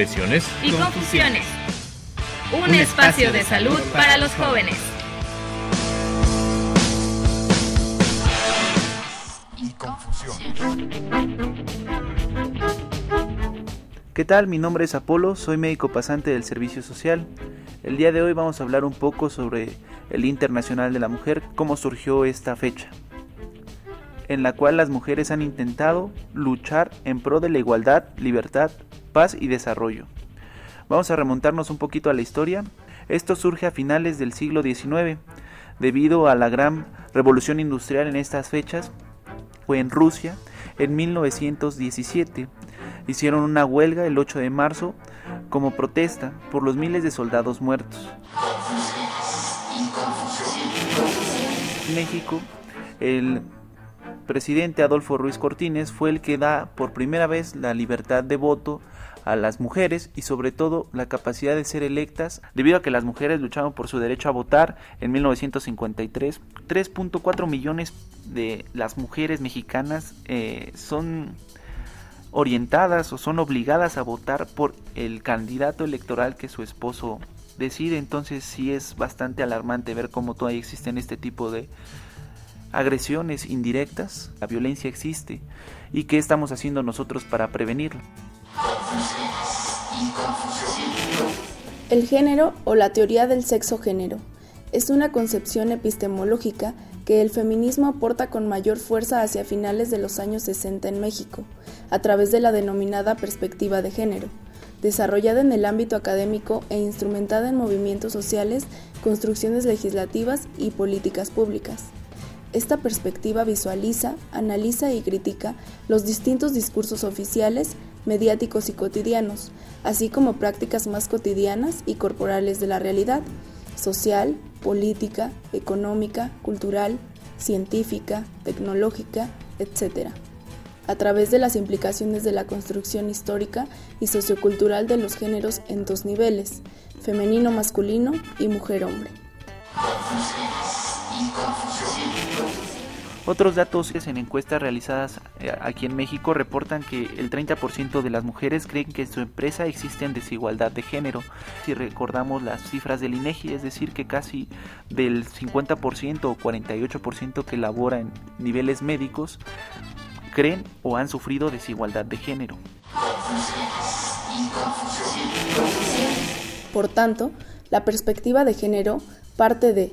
Confesiones y Confusiones. Un, espacio de salud para los jóvenes. Y confusión. ¿Qué tal? Mi nombre es Apolo, soy médico pasante del Servicio Social. El día de hoy vamos a hablar un poco sobre el Internacional de la Mujer, cómo surgió esta fecha, en la cual las mujeres han intentado luchar en pro de la igualdad, libertad, paz y desarrollo. Vamos a remontarnos un poquito a la historia. Esto surge a finales del siglo XIX, debido a la gran revolución industrial en estas fechas. Fue en Rusia, en 1917 hicieron una huelga el 8 de marzo como protesta por los miles de soldados muertos. México, el presidente Adolfo Ruiz Cortines fue el que da por primera vez la libertad de voto a las mujeres y sobre todo la capacidad de ser electas debido a que las mujeres lucharon por su derecho a votar en 1953 3.4 millones de las mujeres mexicanas eh, son orientadas o son obligadas a votar por el candidato electoral que su esposo decide. Entonces sí es bastante alarmante ver cómo todavía existen este tipo de agresiones indirectas. La violencia existe y qué estamos haciendo nosotros para prevenirla. El género o la teoría del sexo género es una concepción epistemológica que el feminismo aporta con mayor fuerza hacia finales de los años 60 en México, a través de la denominada perspectiva de género, desarrollada en el ámbito académico e instrumentada en movimientos sociales, construcciones legislativas y políticas públicas. Esta perspectiva visualiza, analiza y critica los distintos discursos oficiales, mediáticos y cotidianos, así como prácticas más cotidianas y corporales de la realidad, social, política, económica, cultural, científica, tecnológica, etc., a través de las implicaciones de la construcción histórica y sociocultural de los géneros en dos niveles, femenino-masculino y mujer-hombre. Otros datos en encuestas realizadas eh, aquí en México reportan que el 30% de las mujeres creen que en su empresa existen desigualdad de género. Si recordamos las cifras del INEGI, es decir, que casi del 50% o 48% que labora en niveles médicos creen o han sufrido desigualdad de género. Por tanto, la perspectiva de género parte de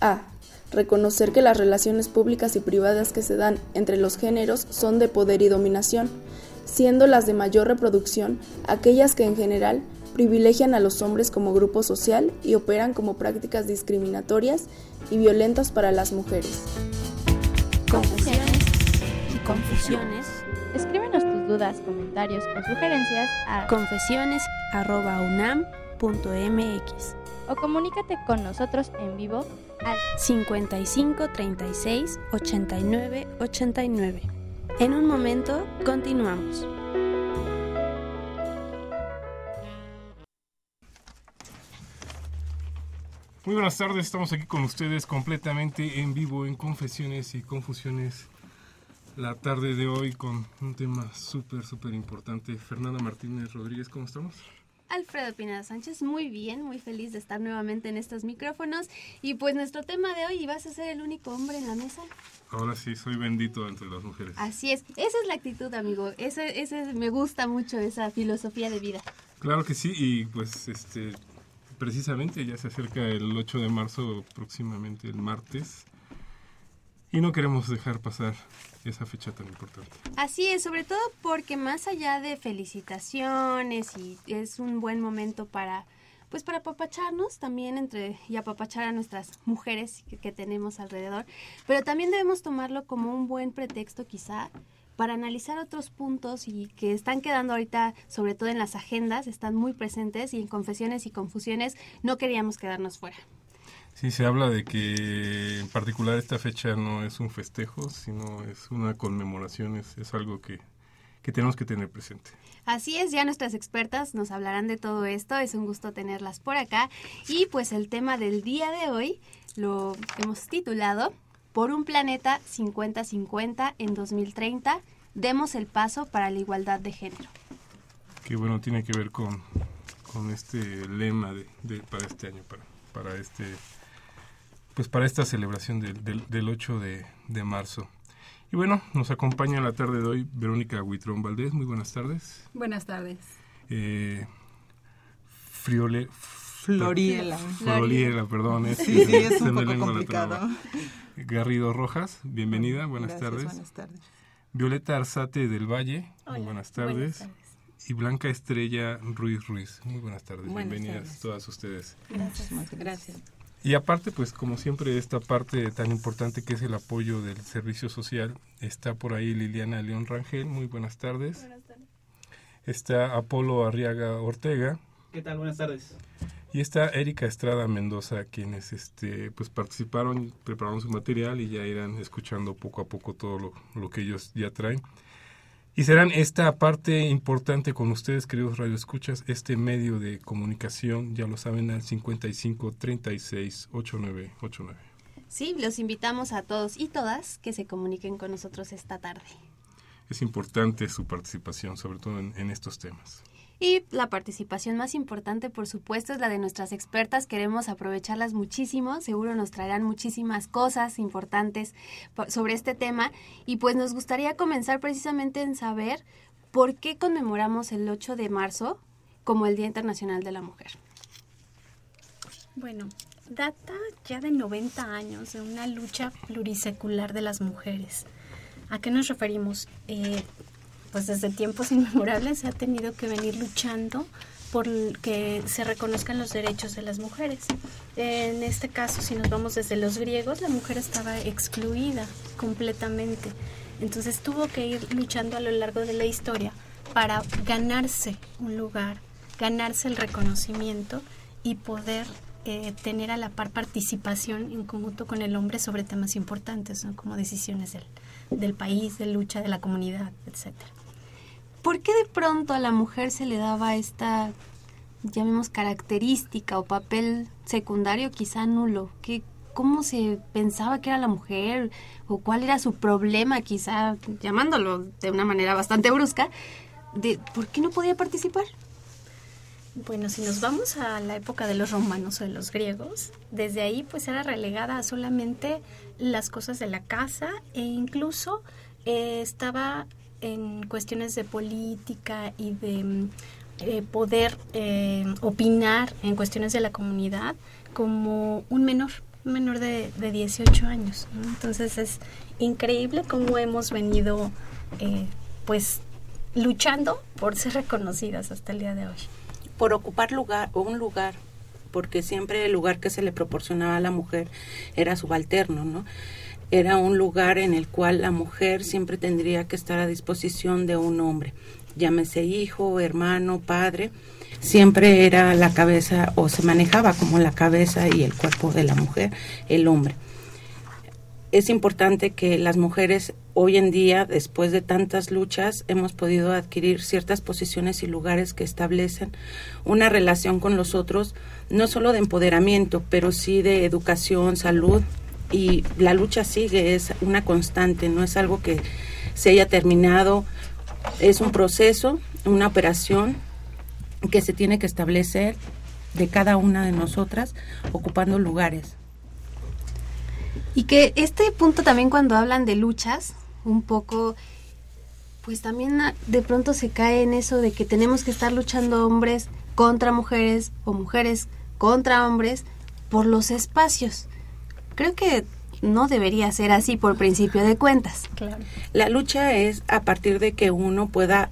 A reconocer que las relaciones públicas y privadas que se dan entre los géneros son de poder y dominación, siendo las de mayor reproducción aquellas que en general privilegian a los hombres como grupo social y operan como prácticas discriminatorias y violentas para las mujeres. Confusiones y confusiones. Escríbenos tus dudas, comentarios o sugerencias a confesiones.unam.mx o comunícate con nosotros en vivo al 55 36 89 89. En un momento continuamos. Muy buenas tardes, estamos aquí con ustedes completamente en vivo en Confesiones y Confusiones la tarde de hoy con un tema súper, súper importante. Fernanda Martínez Rodríguez, ¿cómo estamos? Alfredo Pineda Sánchez, muy bien, muy feliz de estar nuevamente en estos micrófonos. Y pues nuestro tema de hoy, ¿vas a ser el único hombre en la mesa? Ahora sí, soy bendito entre las mujeres. Así es, esa es la actitud, amigo. Ese, ese, me gusta mucho esa filosofía de vida. Claro que sí, y pues este precisamente ya se acerca el 8 de marzo, próximamente el martes, y no queremos dejar pasar esa fecha tan importante. Así es, sobre todo porque más allá de felicitaciones y es un buen momento para pues para apapacharnos también entre y apapachar a nuestras mujeres que, que tenemos alrededor, pero también debemos tomarlo como un buen pretexto quizá para analizar otros puntos y que están quedando ahorita, sobre todo en las agendas, están muy presentes y en confesiones y confusiones no queríamos quedarnos fuera. Sí, se habla de que en particular esta fecha no es un festejo, sino es una conmemoración, es, es algo que, que tenemos que tener presente. Así es, ya nuestras expertas nos hablarán de todo esto, es un gusto tenerlas por acá. Y pues el tema del día de hoy lo hemos titulado Por un planeta 50-50 en 2030, demos el paso para la igualdad de género. que bueno, tiene que ver con, con este lema de, de- para este año, para, para este pues para esta celebración del, del, del 8 de, de marzo. Y bueno, nos acompaña en la tarde de hoy Verónica Huitrón Valdés. Muy buenas tardes. Buenas tardes. Eh, Friole, Floriela. Floriela, perdón. es Sí, es un poco complicado. Garrido Rojas, bienvenida, buenas Gracias, tardes. Buenas tardes. Violeta Arzate del Valle, muy buenas tardes. buenas tardes. Y Blanca Estrella Ruiz Ruiz, muy buenas tardes. Buenas Bienvenidas tardes. todas ustedes. Muchísimas gracias. Y aparte, pues como siempre, esta parte tan importante que es el apoyo del servicio social, está por ahí Liliana León Rangel, muy buenas tardes. Está Apolo Arriaga Ortega ¿Qué tal? Buenas tardes. y está Erika Estrada Mendoza, quienes este, pues participaron, prepararon su material y ya irán escuchando poco a poco todo lo, lo que ellos ya traen. Y serán esta parte importante con ustedes, queridos radioescuchas, este medio de comunicación, ya lo saben, al 55 36 89 89. Sí, los invitamos a todos y todas que se comuniquen con nosotros esta tarde. Es importante su participación, sobre todo en, en estos temas. Y la participación más importante, por supuesto, es la de nuestras expertas. Queremos aprovecharlas muchísimo. Seguro nos traerán muchísimas cosas importantes po- sobre este tema. Y pues nos gustaría comenzar precisamente en saber por qué conmemoramos el 8 de marzo como el Día Internacional de la Mujer. Bueno, data ya de 90 años de una lucha plurisecular de las mujeres. ¿A qué nos referimos? Eh, pues desde tiempos inmemorables se ha tenido que venir luchando por que se reconozcan los derechos de las mujeres. En este caso, si nos vamos desde los griegos, la mujer estaba excluida completamente. Entonces tuvo que ir luchando a lo largo de la historia para ganarse un lugar, ganarse el reconocimiento y poder eh, tener a la par participación en conjunto con el hombre sobre temas importantes, como decisiones del, del país, de lucha de la comunidad, etcétera. ¿Por qué de pronto a la mujer se le daba esta, llamemos, característica o papel secundario quizá nulo? ¿Qué, ¿Cómo se pensaba que era la mujer? ¿O cuál era su problema quizá, llamándolo de una manera bastante brusca? De, ¿Por qué no podía participar? Bueno, si nos vamos a la época de los romanos o de los griegos, desde ahí pues era relegada a solamente las cosas de la casa e incluso eh, estaba en cuestiones de política y de eh, poder eh, opinar en cuestiones de la comunidad como un menor, un menor de, de 18 años. Entonces es increíble cómo hemos venido eh, pues luchando por ser reconocidas hasta el día de hoy. por ocupar lugar o un lugar, porque siempre el lugar que se le proporcionaba a la mujer era subalterno, ¿no? Era un lugar en el cual la mujer siempre tendría que estar a disposición de un hombre, llámese hijo, hermano, padre, siempre era la cabeza o se manejaba como la cabeza y el cuerpo de la mujer, el hombre. Es importante que las mujeres hoy en día, después de tantas luchas, hemos podido adquirir ciertas posiciones y lugares que establecen una relación con los otros, no solo de empoderamiento, pero sí de educación, salud, y la lucha sigue, es una constante, no es algo que se haya terminado, es un proceso, una operación que se tiene que establecer de cada una de nosotras ocupando lugares. Y que este punto también cuando hablan de luchas, un poco, pues también de pronto se cae en eso de que tenemos que estar luchando hombres contra mujeres o mujeres contra hombres por los espacios. Creo que no debería ser así por principio de cuentas. Claro. La lucha es a partir de que uno pueda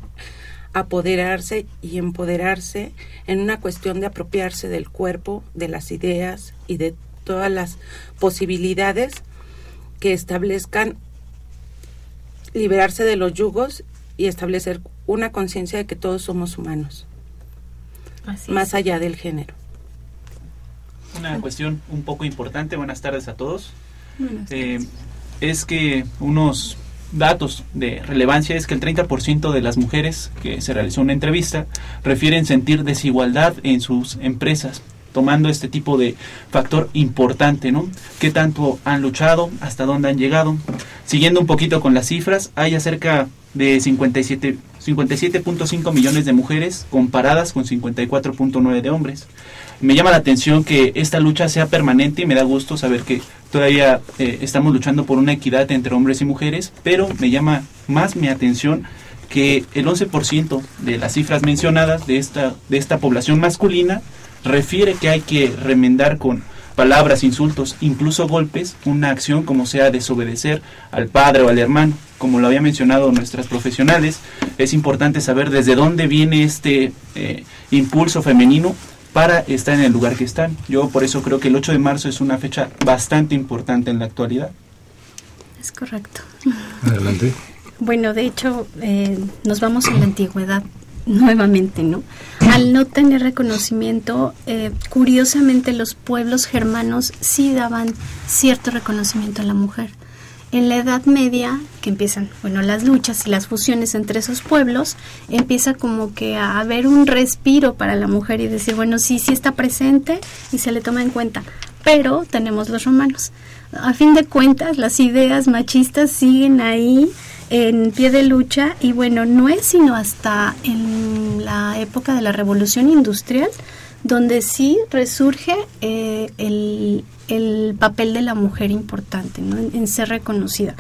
apoderarse y empoderarse en una cuestión de apropiarse del cuerpo, de las ideas y de todas las posibilidades que establezcan liberarse de los yugos y establecer una conciencia de que todos somos humanos, Así más allá del género. Una cuestión un poco importante, buenas tardes a todos. Buenas Eh, es que unos datos de relevancia es que el 30% de las mujeres que se realizó una entrevista refieren sentir desigualdad en sus empresas, tomando este tipo de factor importante, ¿no? ¿Qué tanto han luchado? ¿Hasta dónde han llegado? Siguiendo un poquito con las cifras, hay acerca de 57 57.5 millones de mujeres comparadas con 54.9 de hombres. Me llama la atención que esta lucha sea permanente y me da gusto saber que todavía eh, estamos luchando por una equidad entre hombres y mujeres, pero me llama más mi atención que el 11% de las cifras mencionadas de esta, de esta población masculina refiere que hay que remendar con palabras, insultos, incluso golpes, una acción como sea desobedecer al padre o al hermano. Como lo había mencionado nuestras profesionales, es importante saber desde dónde viene este eh, impulso femenino para estar en el lugar que están. Yo por eso creo que el 8 de marzo es una fecha bastante importante en la actualidad. Es correcto. Adelante. Bueno, de hecho, eh, nos vamos a la antigüedad nuevamente, ¿no? Al no tener reconocimiento, eh, curiosamente los pueblos germanos sí daban cierto reconocimiento a la mujer. En la Edad Media, que empiezan, bueno, las luchas y las fusiones entre esos pueblos, empieza como que a haber un respiro para la mujer y decir, bueno, sí, sí está presente y se le toma en cuenta. Pero tenemos los romanos. A fin de cuentas, las ideas machistas siguen ahí en pie de lucha y bueno, no es sino hasta en la época de la revolución industrial donde sí resurge eh, el, el, papel de la mujer importante, ¿no? en, ser reconocida.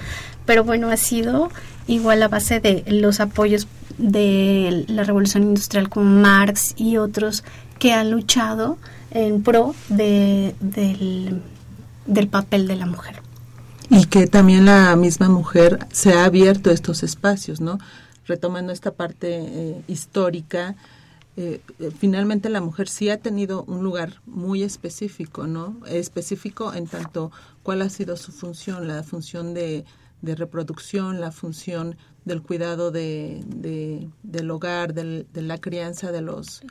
Pero bueno, ha sido igual a base de los apoyos de la revolución industrial como Marx y otros que han luchado en pro de, del, del papel de la mujer y que también la misma mujer se ha abierto estos espacios, ¿no? Retomando esta parte eh, histórica, eh, finalmente la mujer sí ha tenido un lugar muy específico, ¿no? Específico en tanto cuál ha sido su función, la función de, de reproducción, la función del cuidado de, de del hogar, de la crianza de los,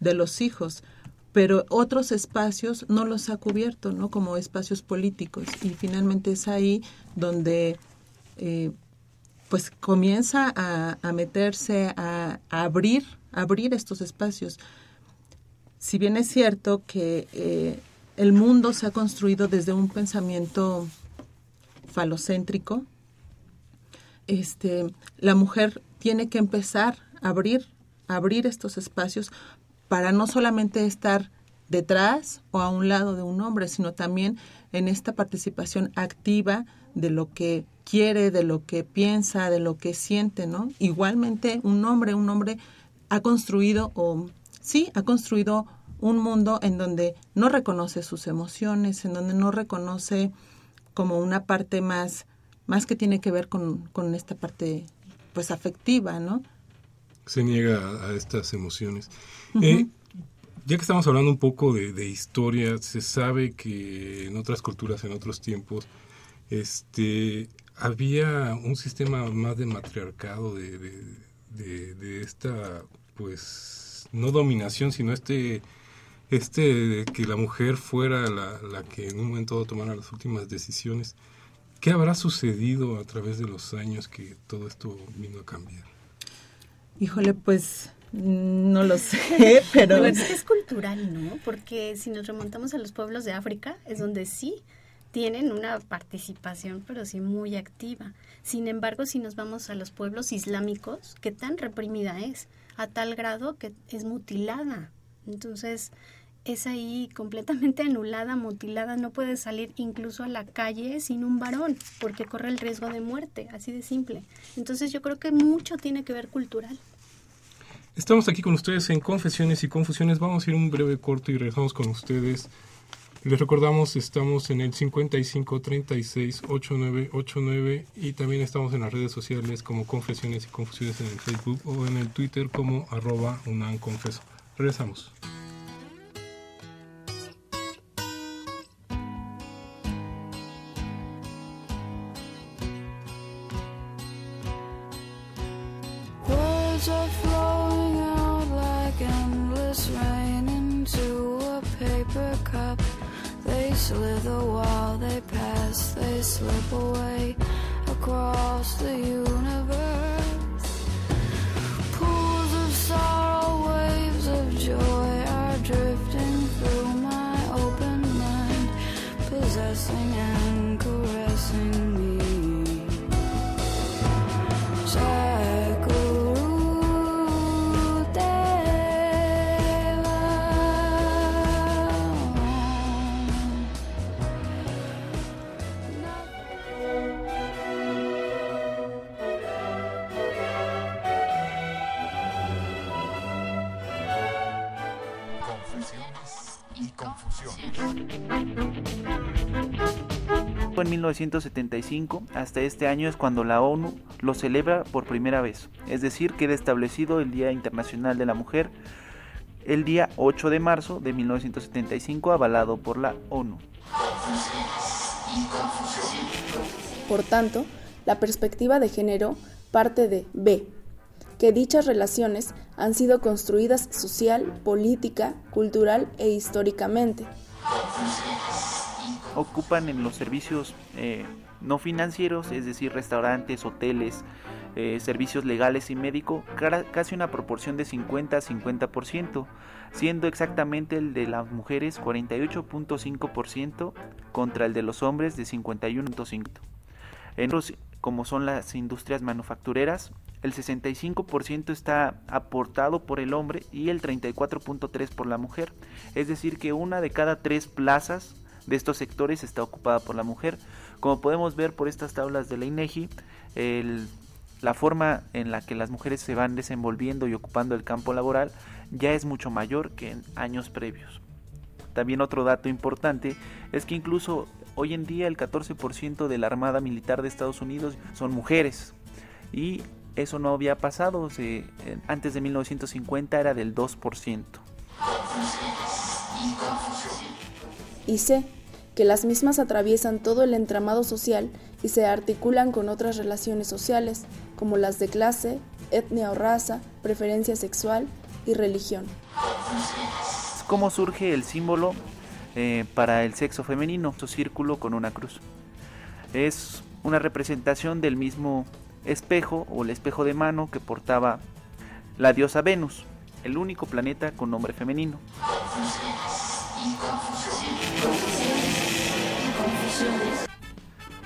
de los hijos pero otros espacios no los ha cubierto, ¿no? Como espacios políticos. Y finalmente es ahí donde eh, pues comienza a, meterse, a, abrir, abrir estos espacios. Si bien es cierto que eh, el mundo se ha construido desde un pensamiento falocéntrico, este, la mujer tiene que empezar a abrir, a abrir estos espacios para no solamente estar detrás o a un lado de un hombre, sino también en esta participación activa de lo que quiere, de lo que piensa, de lo que siente, ¿no? Igualmente un hombre, un hombre ha construido o sí, ha construido un mundo en donde no reconoce sus emociones, en donde no reconoce como una parte más, más que tiene que ver con, con esta parte pues afectiva, ¿no? Se niega a estas emociones. Eh, ya que estamos hablando un poco de, historia, se sabe que en otras culturas, en otros tiempos, este, había un sistema más de matriarcado, de, de, esta, pues, no dominación, sino este, este, que la mujer fuera la, la que en un momento tomara las últimas decisiones. ¿Qué habrá sucedido a través de los años que todo esto vino a cambiar? Híjole, pues no lo sé, pero... es cultural, ¿no? Porque si nos remontamos a los pueblos de África, es donde sí tienen una participación, pero sí muy activa. Sin embargo, si nos vamos a los pueblos islámicos, ¿qué tan reprimida es? A tal grado que es mutilada. Entonces, es ahí completamente anulada, mutilada, no puede salir incluso a la calle sin un varón, porque corre el riesgo de muerte, así de simple. Entonces, yo creo que mucho tiene que ver cultural. Estamos aquí con ustedes en Confesiones y Confusiones. Vamos a ir un breve corto y regresamos con ustedes. Les recordamos, estamos en el 55 36 8989 y también estamos en las redes sociales como Confesiones y Confusiones en el Facebook o en el Twitter como arroba unanconfeso. Regresamos. 1975, hasta este año es cuando la ONU lo celebra por primera vez, es decir, queda establecido el Día Internacional de la Mujer el día 8 de marzo de 1975, avalado por la ONU. Por tanto, la perspectiva de género parte de B, que dichas relaciones han sido construidas social, política, cultural e históricamente. Ocupan en los servicios eh, no financieros, es decir, restaurantes, hoteles, eh, servicios legales y médico, casi una proporción de 50 a 50%, siendo exactamente el de las mujeres 48.5% contra el de los hombres de 51.5%. En otros, como son las industrias manufactureras, el 65% está aportado por el hombre y el 34.3% por la mujer. Es decir, que una de cada tres plazas de estos sectores está ocupada por la mujer. Como podemos ver por estas tablas de la INEGI, el, la forma en la que las mujeres se van desenvolviendo y ocupando el campo laboral ya es mucho mayor que en años previos. También otro dato importante es que incluso hoy en día el 14% de la Armada Militar de Estados Unidos son mujeres y eso no había pasado, antes de 1950 era del 2%. Y sé que las mismas atraviesan todo el entramado social y se articulan con otras relaciones sociales, como las de clase, etnia o raza, preferencia sexual y religión. ¿Cómo surge el símbolo eh, para el sexo femenino? Su círculo con una cruz. Es una representación del mismo espejo o el espejo de mano que portaba la diosa Venus, el único planeta con nombre femenino.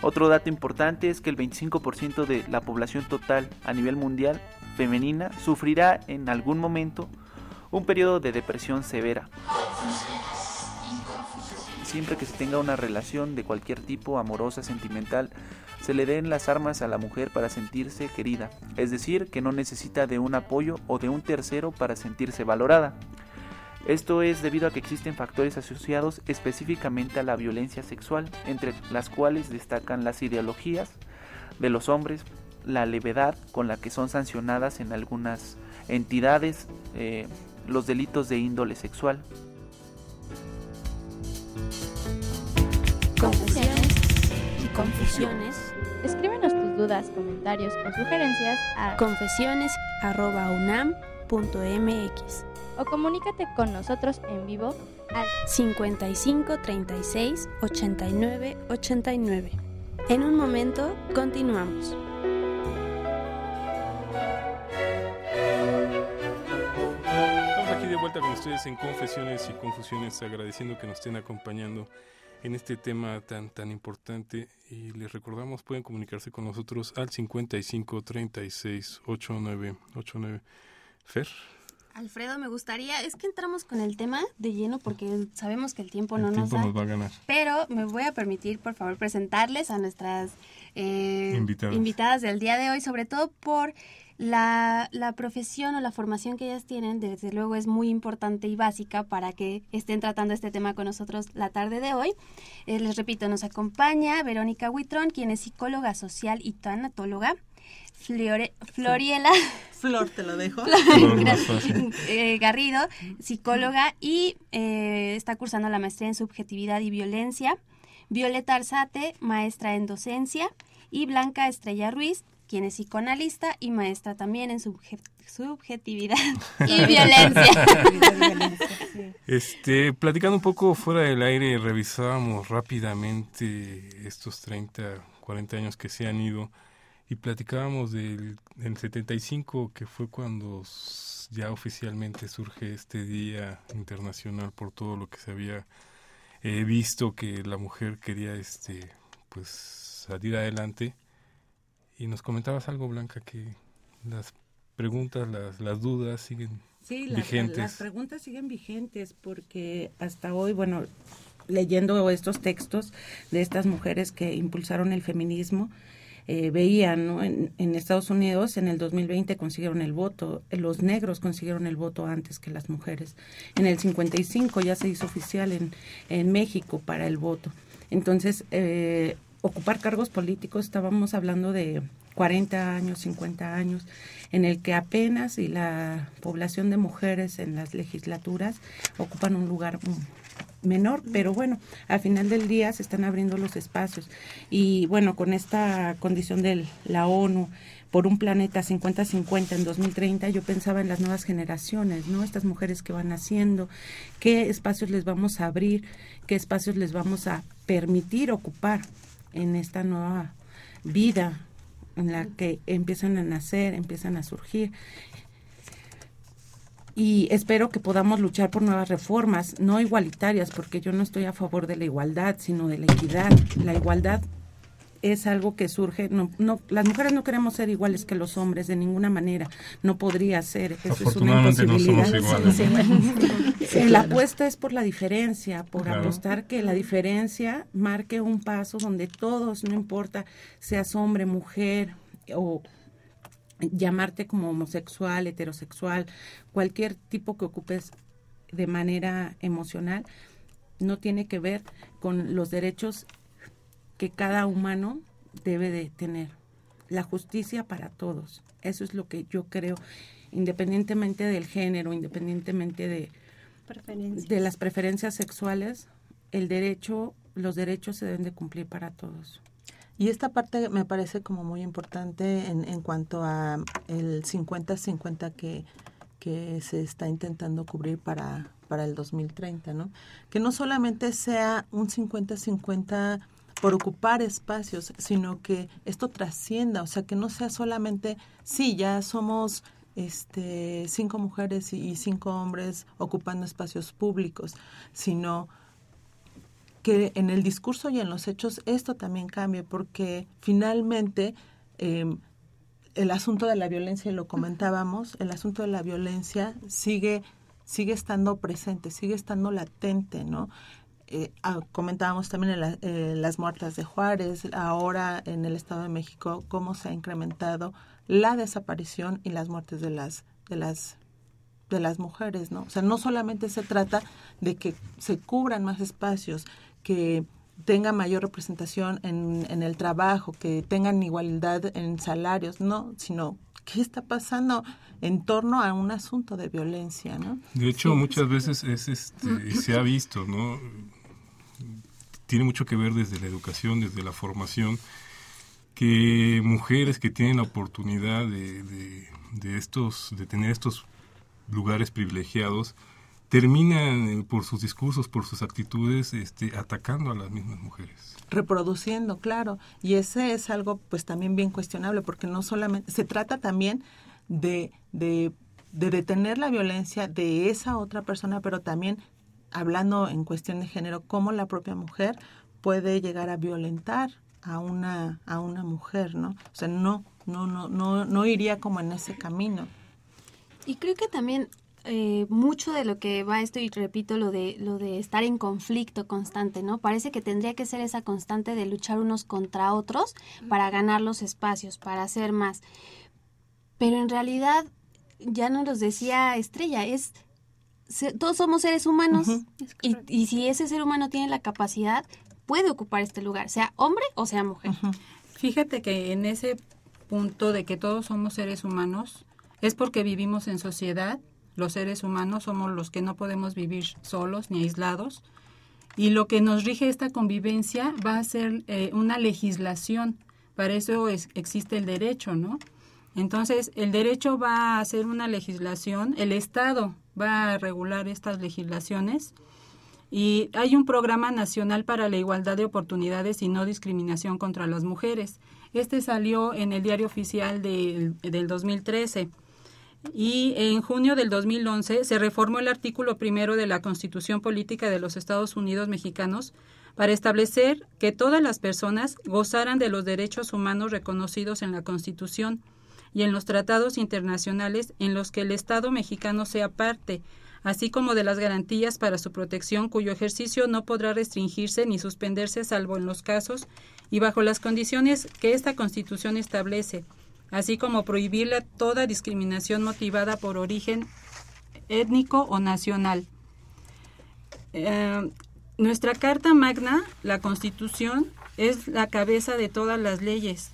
Otro dato importante es que el 25% de la población total a nivel mundial femenina sufrirá en algún momento un periodo de depresión severa. Siempre que se tenga una relación de cualquier tipo, amorosa, sentimental, se le den las armas a la mujer para sentirse querida, es decir, que no necesita de un apoyo o de un tercero para sentirse valorada. Esto es debido a que existen factores asociados específicamente a la violencia sexual, entre las cuales destacan las ideologías de los hombres, la levedad con la que son sancionadas en algunas entidades eh, los delitos de índole sexual. Confesiones y confusiones. Escríbenos tus dudas, comentarios o sugerencias a confesiones.unam.mx o comunícate con nosotros en vivo al 55 36 89 89. En un momento continuamos. Estamos aquí de vuelta con ustedes en Confesiones y Confusiones, agradeciendo que nos estén acompañando en este tema tan tan importante y les recordamos pueden comunicarse con nosotros al 55 36 89 89. Fer. Alfredo, me gustaría, es que entramos con el tema de lleno porque sabemos que el tiempo no nos tiempo da. nos va a ganar. Pero me voy a permitir, por favor, presentarles a nuestras eh, Invitadas. invitadas del día de hoy, sobre todo por la, la profesión o la formación que ellas tienen, desde luego es muy importante y básica para que estén tratando este tema con nosotros la tarde de hoy. Eh, les repito, nos acompaña Verónica Huitrón, quien es psicóloga social y tanatóloga. Flore- Floriela Flor, te lo dejo. eh, Garrido, psicóloga y eh, está cursando la maestría en subjetividad y violencia. Violeta Arzate, maestra en docencia. Y Blanca Estrella Ruiz, quien es psicoanalista y maestra también en subje- subjetividad y violencia. Este, platicando un poco fuera del aire, revisábamos rápidamente estos 30, 40 años que se han ido y platicábamos del, del 75, que fue cuando ya oficialmente surge este Día Internacional por todo lo que se había eh, visto que la mujer quería este pues salir adelante. Y nos comentabas algo, Blanca, que las preguntas, las, las dudas siguen Sí, las, vigentes. las preguntas siguen vigentes porque hasta hoy, bueno, leyendo estos textos de estas mujeres que impulsaron el feminismo, eh, veían, ¿no? En, Estados Unidos en el 2020 consiguieron el voto, los negros consiguieron el voto antes que las mujeres. En el 55 ya se hizo oficial en, en México para el voto. Entonces, eh, ocupar cargos políticos, estábamos hablando de 40 años, 50 años, en el que apenas y la población de mujeres en las legislaturas ocupan un lugar menor, pero bueno, al final del día se están abriendo los espacios. Y bueno, con esta condición de la ONU por un planeta 50-50 en 2030, yo pensaba en las nuevas generaciones, ¿no? Estas mujeres que van haciendo, qué espacios les vamos a abrir, qué espacios les vamos a permitir ocupar en esta nueva vida en la que empiezan a nacer, empiezan a surgir. Y espero que podamos luchar por nuevas reformas, no igualitarias, porque yo no estoy a favor de la igualdad, sino de la equidad. La igualdad es algo que surge, no, no, las mujeres no queremos ser iguales que los hombres de ninguna manera, no podría ser, eso es una imposibilidad. la apuesta es por la diferencia, por claro. apostar que la diferencia marque un paso donde todos, no importa seas hombre, mujer o llamarte como homosexual, heterosexual, cualquier tipo que ocupes de manera emocional, no tiene que ver con los derechos que cada humano debe de tener. La justicia para todos. Eso es lo que yo creo, independientemente del género, independientemente de, de las preferencias sexuales, el derecho, los derechos se deben de cumplir para todos. Y esta parte me parece como muy importante en, en cuanto a el 50-50 que, que se está intentando cubrir para, para el 2030, ¿no? Que no solamente sea un 50-50 por ocupar espacios, sino que esto trascienda, o sea, que no sea solamente, sí, ya somos este, cinco mujeres y cinco hombres ocupando espacios públicos, sino que en el discurso y en los hechos esto también cambie, porque finalmente eh, el asunto de la violencia, y lo comentábamos, el asunto de la violencia sigue, sigue estando presente, sigue estando latente, ¿no? Eh, ah, comentábamos también en la, eh, las muertas de Juárez, ahora en el Estado de México, cómo se ha incrementado la desaparición y las muertes de las, de las de las mujeres, ¿no? O sea, no solamente se trata de que se cubran más espacios, que tenga mayor representación en, en el trabajo, que tengan igualdad en salarios, no, sino qué está pasando en torno a un asunto de violencia, ¿no? De hecho, sí, muchas veces es este, se ha visto, ¿no? Tiene mucho que ver desde la educación, desde la formación, que mujeres que tienen la oportunidad de, de, de estos, de tener estos lugares privilegiados, terminan eh, por sus discursos, por sus actitudes, este, atacando a las mismas mujeres. Reproduciendo, claro. Y ese es algo pues también bien cuestionable, porque no solamente, se trata también de, de, de detener la violencia de esa otra persona, pero también hablando en cuestión de género, cómo la propia mujer puede llegar a violentar a una, a una mujer, ¿no? O sea, no, no, no, no, no iría como en ese camino. Y creo que también eh, mucho de lo que va esto y repito lo de lo de estar en conflicto constante, ¿no? Parece que tendría que ser esa constante de luchar unos contra otros para ganar los espacios, para hacer más. Pero en realidad ya nos los decía Estrella, es todos somos seres humanos uh -huh. y, y, si ese ser humano tiene la capacidad puede ocupar este lugar, sea hombre o sea mujer. Uh -huh. Fíjate que en ese punto de que todos somos seres humanos es porque vivimos en sociedad los seres humanos somos los que no podemos vivir solos ni aislados. Y lo que nos rige esta convivencia va a ser eh, una legislación. Para eso es, existe el derecho, ¿no? Entonces, el derecho va a ser una legislación, el Estado va a regular estas legislaciones y hay un programa nacional para la igualdad de oportunidades y no discriminación contra las mujeres. Este salió en el diario oficial de, del 2013 y en junio del 2011 se reformó el artículo primero de la Constitución Política de los Estados Unidos Mexicanos para establecer que todas las personas gozaran de los derechos humanos reconocidos en la Constitución y en los tratados internacionales en los que el Estado mexicano sea parte, así como de las garantías para su protección cuyo ejercicio no podrá restringirse ni suspenderse salvo en los casos y bajo las condiciones que esta Constitución establece, así como prohibirle toda discriminación motivada por origen étnico o nacional. Eh, nuestra Carta Magna, la Constitución, es la cabeza de todas las leyes.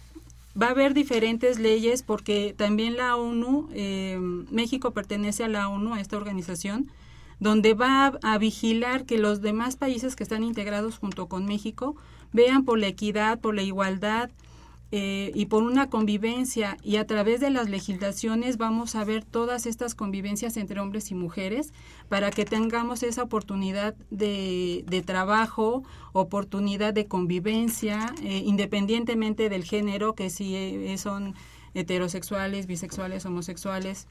Va a haber diferentes leyes porque también la ONU, eh, México pertenece a la ONU, a esta organización, donde va a, a, vigilar que los demás países que están integrados junto con México vean por la equidad, por la igualdad, eh, y por una convivencia y a través de las legislaciones vamos a ver todas estas convivencias entre hombres y mujeres para que tengamos esa oportunidad de, trabajo, oportunidad de convivencia, eh, independientemente del género, que si eh, son heterosexuales, bisexuales, homosexuales.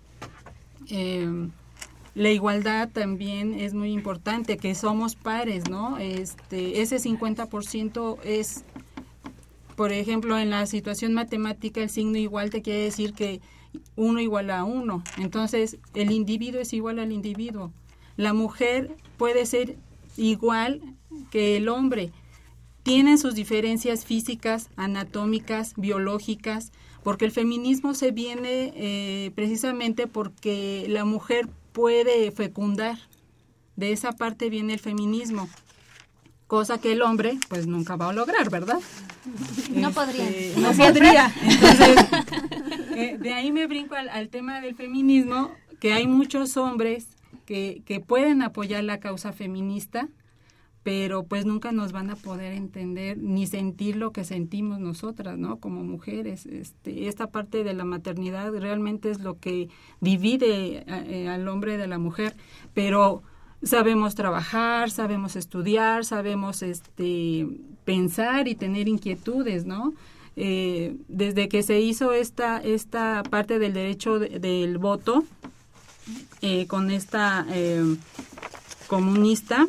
la igualdad también es muy importante, que somos pares, ¿no? Este, ese 50% es por ejemplo, en la situación matemática el signo igual te quiere decir que uno igual a uno. Entonces, el individuo es igual al individuo. La mujer puede ser igual que el hombre. Tienen sus diferencias físicas, anatómicas, biológicas, porque el feminismo se viene eh, precisamente porque la mujer puede fecundar. De esa parte viene el feminismo cosa que el hombre pues nunca va a lograr, ¿verdad? No podría. Este, no podría. Entonces, eh, de ahí me brinco al, al, tema del feminismo, que hay muchos hombres que, que pueden apoyar la causa feminista, pero pues nunca nos van a poder entender ni sentir lo que sentimos nosotras, ¿no? Como mujeres. Este, esta parte de la maternidad realmente es lo que divide eh, al hombre de la mujer, pero sabemos trabajar, sabemos estudiar, sabemos este pensar y tener inquietudes, ¿no? Eh, desde que se hizo esta esta parte del derecho de, del voto eh, con esta eh, comunista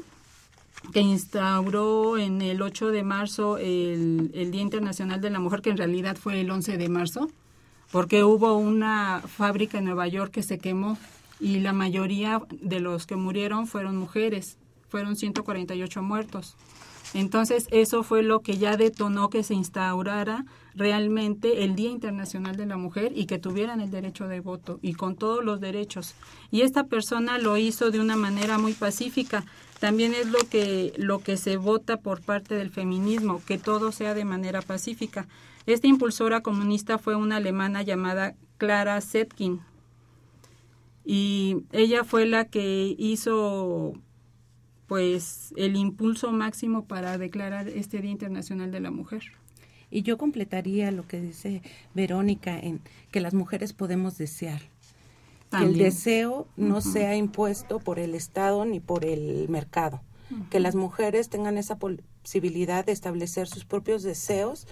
que instauró en el 8 de marzo el, el Día Internacional de la Mujer, que en realidad fue el 11 de marzo, porque hubo una fábrica en Nueva York que se quemó y la mayoría de los que murieron fueron mujeres, fueron 148 muertos. Entonces eso fue lo que ya detonó que se instaurara realmente el Día Internacional de la Mujer y que tuvieran el derecho de voto y con todos los derechos. Y esta persona lo hizo de una manera muy pacífica. También es lo que lo que se vota por parte del feminismo, que todo sea de manera pacífica. Esta impulsora comunista fue una alemana llamada Clara Zetkin, y ella fue la que hizo pues el impulso máximo para declarar este Día Internacional de la Mujer. Y yo completaría lo que dice Verónica en que las mujeres podemos desear. Que el deseo no uh -huh. sea impuesto por el Estado ni por el mercado. Uh -huh. Que las mujeres tengan esa posibilidad de establecer sus propios deseos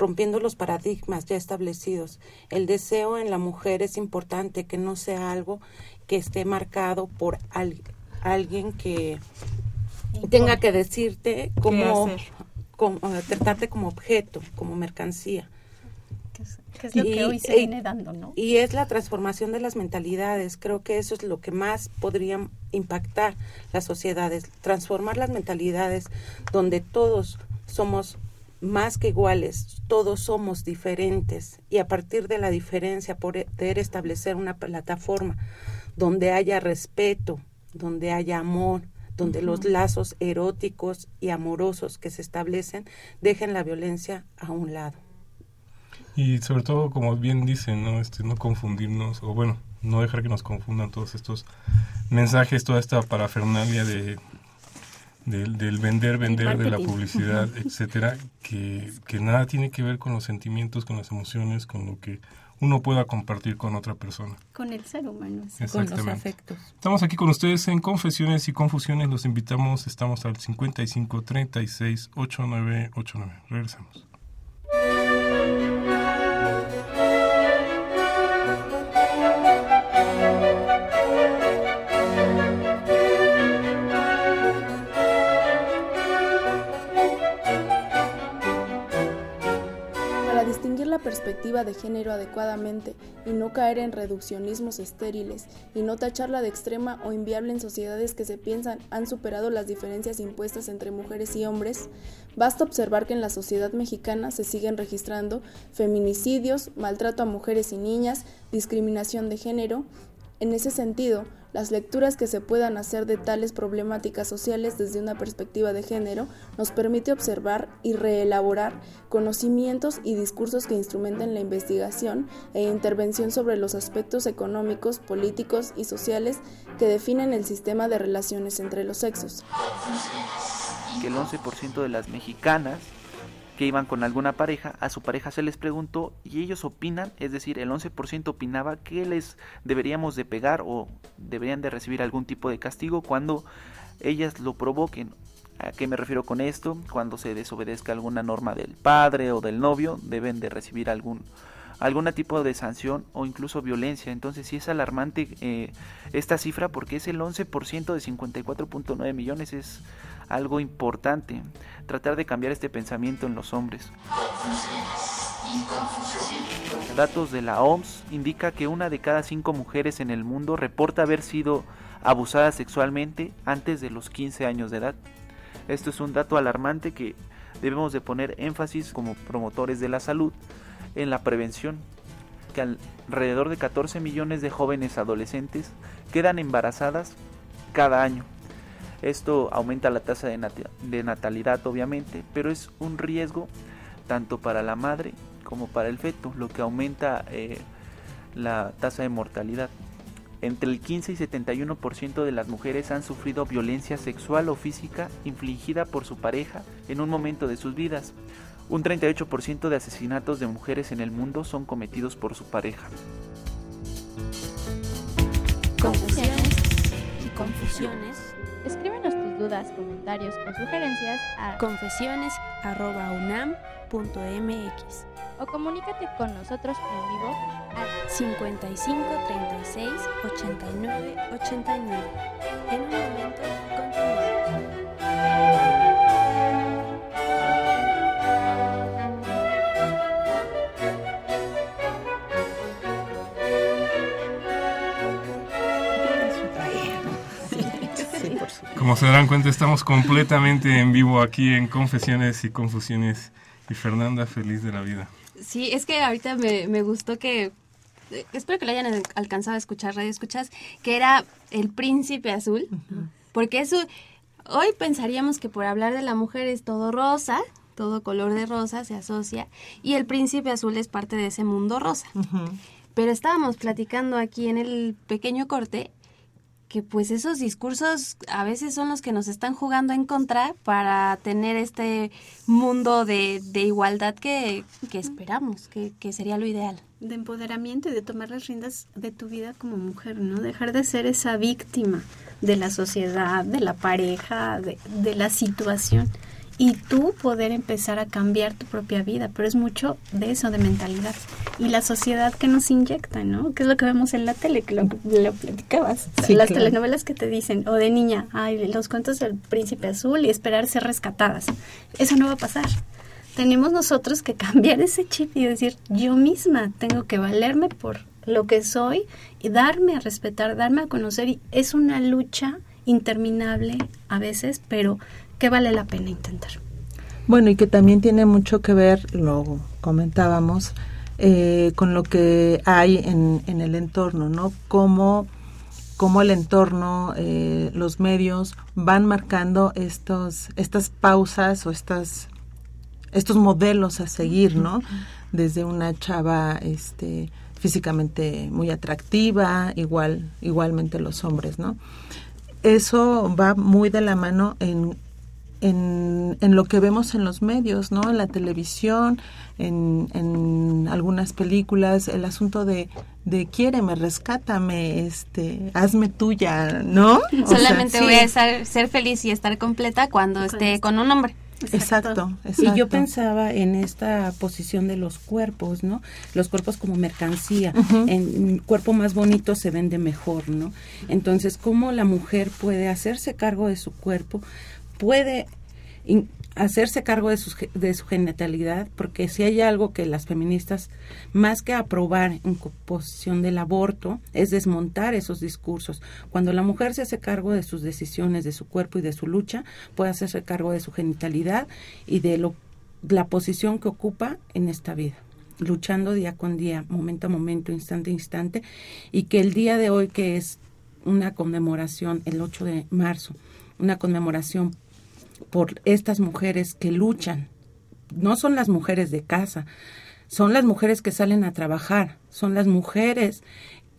rompiendo los paradigmas ya establecidos. El deseo en la mujer es importante, que no sea algo que esté marcado por al, alguien que tenga que decirte cómo, como, tratarte como objeto, como mercancía. Que es lo y, que hoy se y, viene dando, ¿no? Y es la transformación de las mentalidades. Creo que eso es lo que más podría impactar las sociedades. Transformar las mentalidades donde todos somos más que iguales, todos somos diferentes y a partir de la diferencia poder establecer una plataforma donde haya respeto, donde haya amor, donde uh -huh. los lazos eróticos y amorosos que se establecen dejen la violencia a un lado. Y sobre todo, como bien dicen, no, este, no confundirnos, o bueno, no dejar que nos confundan todos estos mensajes, toda esta parafernalia de del, del, vender, vender, de la publicidad, etcétera, que, que nada tiene que ver con los sentimientos, con las emociones, con lo que uno pueda compartir con otra persona. Con el ser humano, con los afectos. Estamos aquí con ustedes en Confesiones y Confusiones. Los invitamos, estamos al 55 36 8989. Regresamos. Perspectiva de género adecuadamente y no caer en reduccionismos estériles y no tacharla de extrema o inviable en sociedades que se piensan han superado las diferencias impuestas entre mujeres y hombres, basta observar que en la sociedad mexicana se siguen registrando feminicidios, maltrato a mujeres y niñas, discriminación de género. En ese sentido, las lecturas que se puedan hacer de tales problemáticas sociales desde una perspectiva de género nos permite observar y reelaborar conocimientos y discursos que instrumenten la investigación e intervención sobre los aspectos económicos, políticos y sociales que definen el sistema de relaciones entre los sexos. Que el 11% de las mexicanas que iban con alguna pareja, a su pareja se les preguntó y ellos opinan, es decir, el 11% opinaba que les deberíamos de pegar o deberían de recibir algún tipo de castigo cuando ellas lo provoquen. ¿A qué me refiero con esto? Cuando se desobedezca alguna norma del padre o del novio, deben de recibir algún algún tipo de sanción o incluso violencia. Entonces sí es alarmante eh, esta cifra porque es el 11% de 54.9 millones, es algo importante, tratar de cambiar este pensamiento en los hombres. Datos de la OMS indica que una de cada cinco mujeres en el mundo reporta haber sido abusada sexualmente antes de los 15 años de edad. Esto es un dato alarmante que debemos de poner énfasis como promotores de la salud en la prevención, que alrededor de 14 millones de jóvenes adolescentes quedan embarazadas cada año. Esto aumenta la tasa de, natalidad obviamente, pero es un riesgo tanto para la madre como para el feto, lo que aumenta eh, la tasa de mortalidad. Entre el 15 y 71% de las mujeres han sufrido violencia sexual o física infligida por su pareja en un momento de sus vidas. Un 38% de asesinatos de mujeres en el mundo son cometidos por su pareja. Confusiones y confusiones Escríbenos tus dudas, comentarios o sugerencias a confesiones.unam.mx o comunícate con nosotros en vivo al 55 36 89 89. En un momento continuamos. Como se darán cuenta, estamos completamente en vivo aquí en Confesiones y Confusiones. Y Fernanda, feliz de la vida. Sí, es que ahorita me, me gustó que eh, espero que lo hayan alcanzado a escuchar, radio escuchas, que era el príncipe azul, porque eso, hoy pensaríamos que por hablar de la mujer es todo rosa, todo color de rosa se asocia, y el príncipe azul es parte de ese mundo rosa. Pero estábamos platicando aquí en el pequeño corte que pues esos discursos a veces son los que nos están jugando en contra para tener este mundo de, igualdad que, esperamos, que, sería lo ideal. De empoderamiento y de tomar las riendas de tu vida como mujer, ¿no? Dejar de ser esa víctima de la sociedad, de la pareja, de, de la situación y tú poder empezar a cambiar tu propia vida, pero es mucho de eso, de mentalidad. Y la sociedad que nos inyecta, ¿no? Que es lo que vemos en la tele, que lo, platicabas. las telenovelas que te dicen, o de niña, ay, los cuentos del príncipe azul y esperar ser rescatadas. Eso no va a pasar. Tenemos nosotros que cambiar ese chip y decir, yo misma tengo que valerme por lo que soy y darme a respetar, darme a conocer. Y es una lucha interminable a veces, pero que vale la pena intentar. Bueno, y que también tiene mucho que ver, lo comentábamos, eh, con lo que hay en, en el entorno, ¿no? Cómo, cómo el entorno, eh, los medios van marcando estos, estas pausas o estas, estos modelos a seguir, ¿no? Desde una chava este, físicamente muy atractiva, igual, igualmente los hombres, ¿no? Eso va muy de la mano en en, en, lo que vemos en los medios, ¿no? En la televisión, en, en algunas películas, el asunto de, de quiéreme, rescátame, este, hazme tuya, ¿no? Solamente voy a ser feliz y estar completa cuando esté con un hombre. Exacto. Y yo pensaba en esta posición de los cuerpos, ¿no? Los cuerpos como mercancía. En cuerpo más bonito se vende mejor, ¿no? Entonces, ¿cómo la mujer puede hacerse cargo de su cuerpo? Puede hacerse cargo de su, de su genitalidad, porque si hay algo que las feministas, más que aprobar en posición del aborto, es desmontar esos discursos. Cuando la mujer se hace cargo de sus decisiones, de su cuerpo y de su lucha, puede hacerse cargo de su genitalidad y de lo, la posición que ocupa en esta vida luchando día con día, momento a momento, instante a instante, y que el día de hoy, que es una conmemoración, el 8 de marzo, una conmemoración por estas mujeres que luchan. No son las mujeres de casa, son las mujeres que salen a trabajar, son las mujeres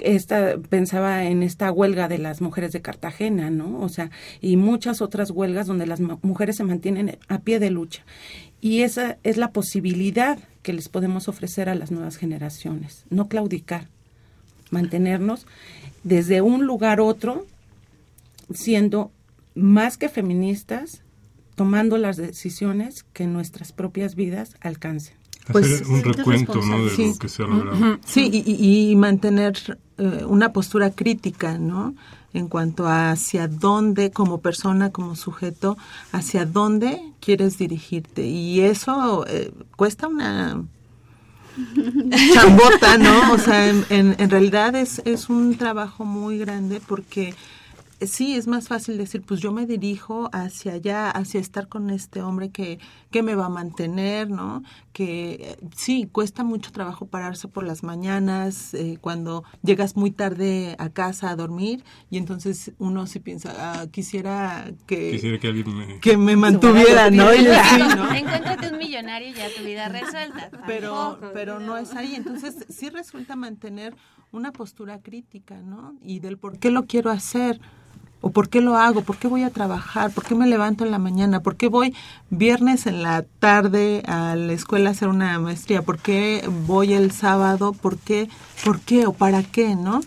esta pensaba en esta huelga de las mujeres de Cartagena, ¿no? O sea, y muchas otras huelgas donde las mujeres se mantienen a pie de lucha. Y esa es la posibilidad que les podemos ofrecer a las nuevas generaciones, no claudicar, mantenernos desde un lugar otro siendo más que feministas, tomando las decisiones que nuestras propias vidas alcancen. Hacer un recuento ¿no? de lo que se ha logrado. Sí, y, y, mantener eh, una postura crítica, ¿no? En cuanto a hacia dónde, como persona, como sujeto, hacia dónde quieres dirigirte. Y eso eh, cuesta una chambota, ¿no? O sea, en, en, en realidad es, es un trabajo muy grande porque sí, es más fácil decir, pues yo me dirijo hacia allá, hacia estar con este hombre que, que me va a mantener, ¿no? Que eh, sí, cuesta mucho trabajo pararse por las mañanas, eh, cuando llegas muy tarde a casa a dormir, y entonces uno sí piensa, ah, quisiera que, Quisiera que alguien me... que me mantuviera, ¿no? Y así, ¿no? Encuéntrate un millonario y ya tu vida resuelta. Pero, pero no es ahí. Entonces sí resulta mantener una postura crítica, ¿no? Y del por qué lo quiero hacer o por qué lo hago, por qué voy a trabajar, por qué me levanto en la mañana, por qué voy viernes en la tarde a la escuela a hacer una maestría, por qué voy el sábado, por qué, por qué o para qué, ¿no?